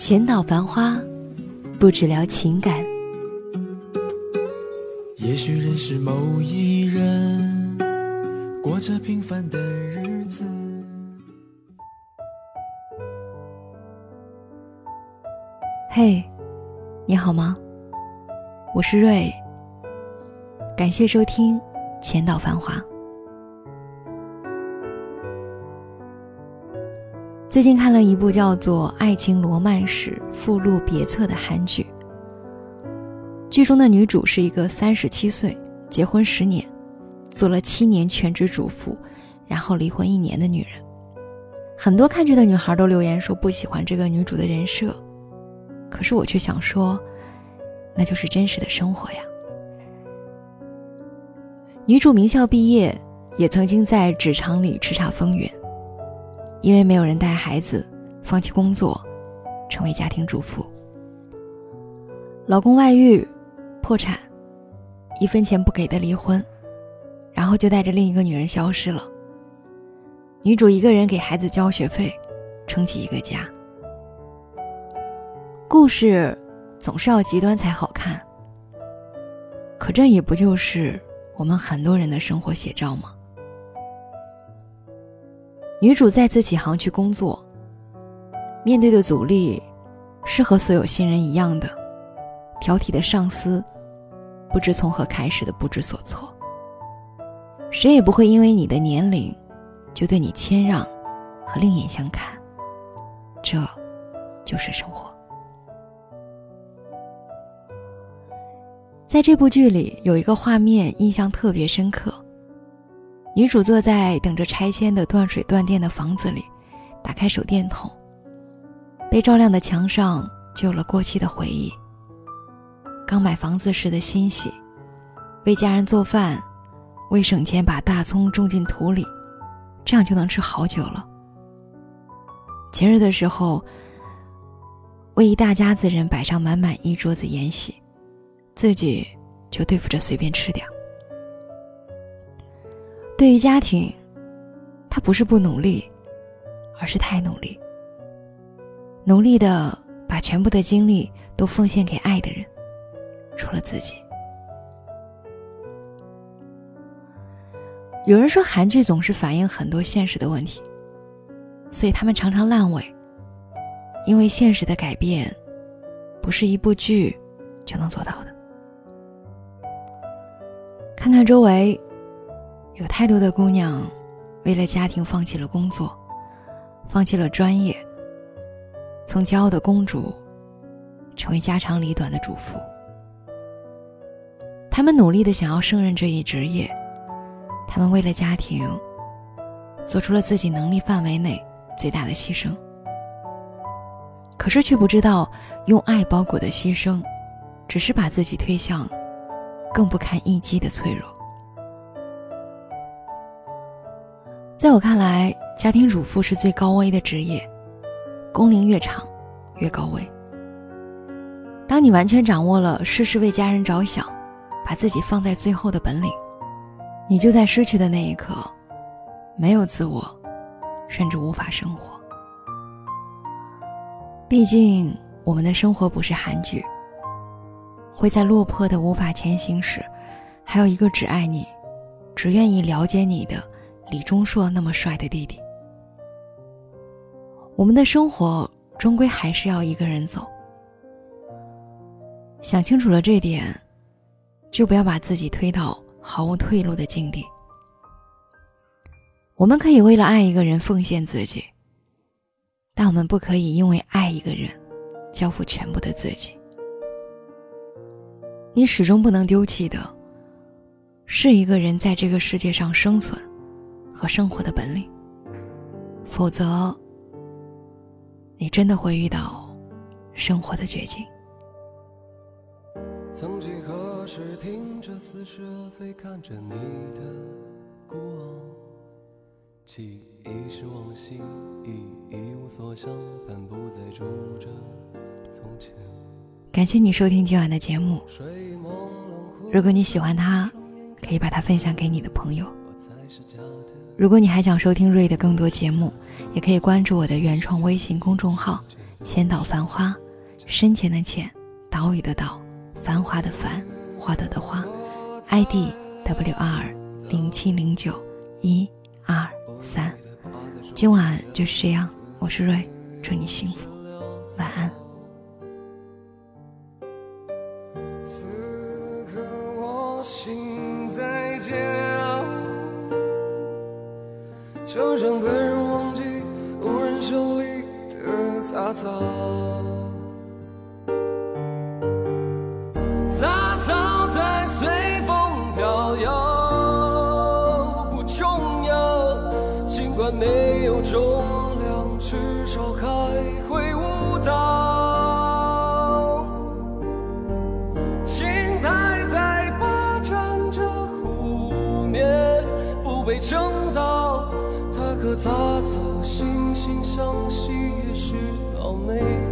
浅岛繁花，不只聊情感。也许认识某一人，过着平凡的日子。嘿，你好吗？我是瑞。感谢收听《浅岛繁华》。最近看了一部叫做《爱情罗曼史附录别册》的韩剧，剧中的女主是一个三十七岁、结婚十年、做了七年全职主妇，然后离婚一年的女人。很多看剧的女孩都留言说不喜欢这个女主的人设，可是我却想说，那就是真实的生活呀。女主名校毕业，也曾经在职场里叱咤风云。因为没有人带孩子，放弃工作，成为家庭主妇。老公外遇，破产，一分钱不给的离婚，然后就带着另一个女人消失了。女主一个人给孩子交学费，撑起一个家。故事总是要极端才好看，可这也不就是我们很多人的生活写照吗？女主再次起航去工作，面对的阻力是和所有新人一样的挑剔的上司，不知从何开始的不知所措。谁也不会因为你的年龄就对你谦让和另眼相看，这就是生活。在这部剧里，有一个画面印象特别深刻。女主坐在等着拆迁的断水断电的房子里，打开手电筒。被照亮的墙上就有了过期的回忆。刚买房子时的欣喜，为家人做饭，为省钱把大葱种进土里，这样就能吃好久了。节日的时候，为一大家子人摆上满满一桌子宴席，自己就对付着随便吃点儿。对于家庭，他不是不努力，而是太努力。努力的把全部的精力都奉献给爱的人，除了自己。有人说韩剧总是反映很多现实的问题，所以他们常常烂尾，因为现实的改变，不是一部剧就能做到的。看看周围。有太多的姑娘，为了家庭放弃了工作，放弃了专业，从骄傲的公主，成为家长里短的主妇。她们努力的想要胜任这一职业，她们为了家庭，做出了自己能力范围内最大的牺牲。可是却不知道，用爱包裹的牺牲，只是把自己推向更不堪一击的脆弱。在我看来，家庭主妇是最高危的职业，工龄越长，越高危。当你完全掌握了事事为家人着想，把自己放在最后的本领，你就在失去的那一刻，没有自我，甚至无法生活。毕竟，我们的生活不是韩剧，会在落魄的无法前行时，还有一个只爱你，只愿意了解你的。李钟硕那么帅的弟弟，我们的生活终归还是要一个人走。想清楚了这点，就不要把自己推到毫无退路的境地。我们可以为了爱一个人奉献自己，但我们不可以因为爱一个人，交付全部的自己。你始终不能丢弃的，是一个人在这个世界上生存。和生活的本领，否则，你真的会遇到生活的绝境。曾几何时，听着似是而非，看着你的孤傲，记忆是往昔，已一无所想，盼不再住着从前。感谢你收听今晚的节目。如果你喜欢它，可以把它分享给你的朋友。如果你还想收听瑞的更多节目，也可以关注我的原创微信公众号“千岛繁花”，深浅的浅，岛屿的岛，繁华的繁，花朵的花，ID W R 零七零九一二三。今晚就是这样，我是瑞，祝你幸福，晚安。杂草。在随风飘摇，不重要，尽管没有重量，至少还会舞蹈。青苔在霸占着湖面，不被撑到。可杂草，惺惺相惜，也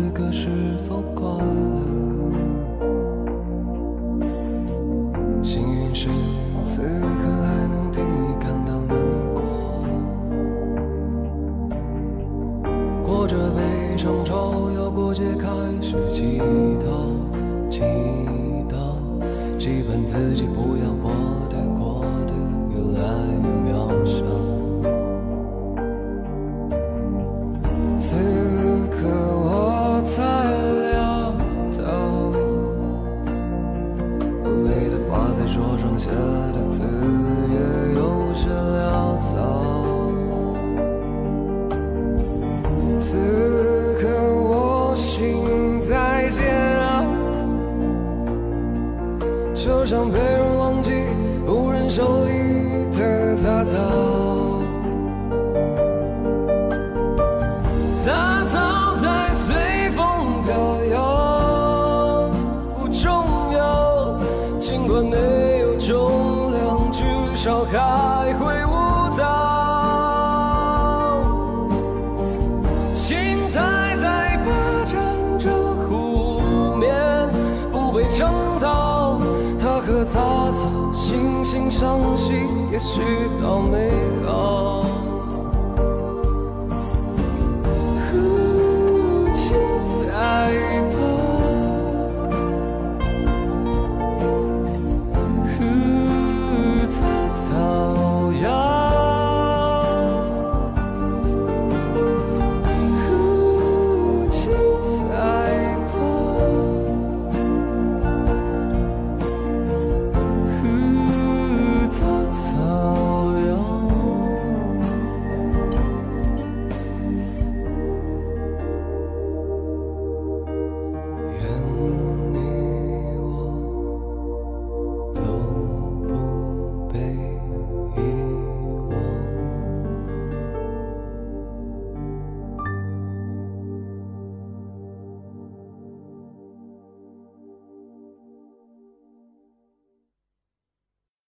此刻是否快乐？幸运是此刻还能替你感到难过。过着悲伤朝要过节，开始祈祷，祈祷，期盼自己不要就像被人忘记、无人手里的杂草，杂草在随风飘摇，不重要，尽管没有重量，至少还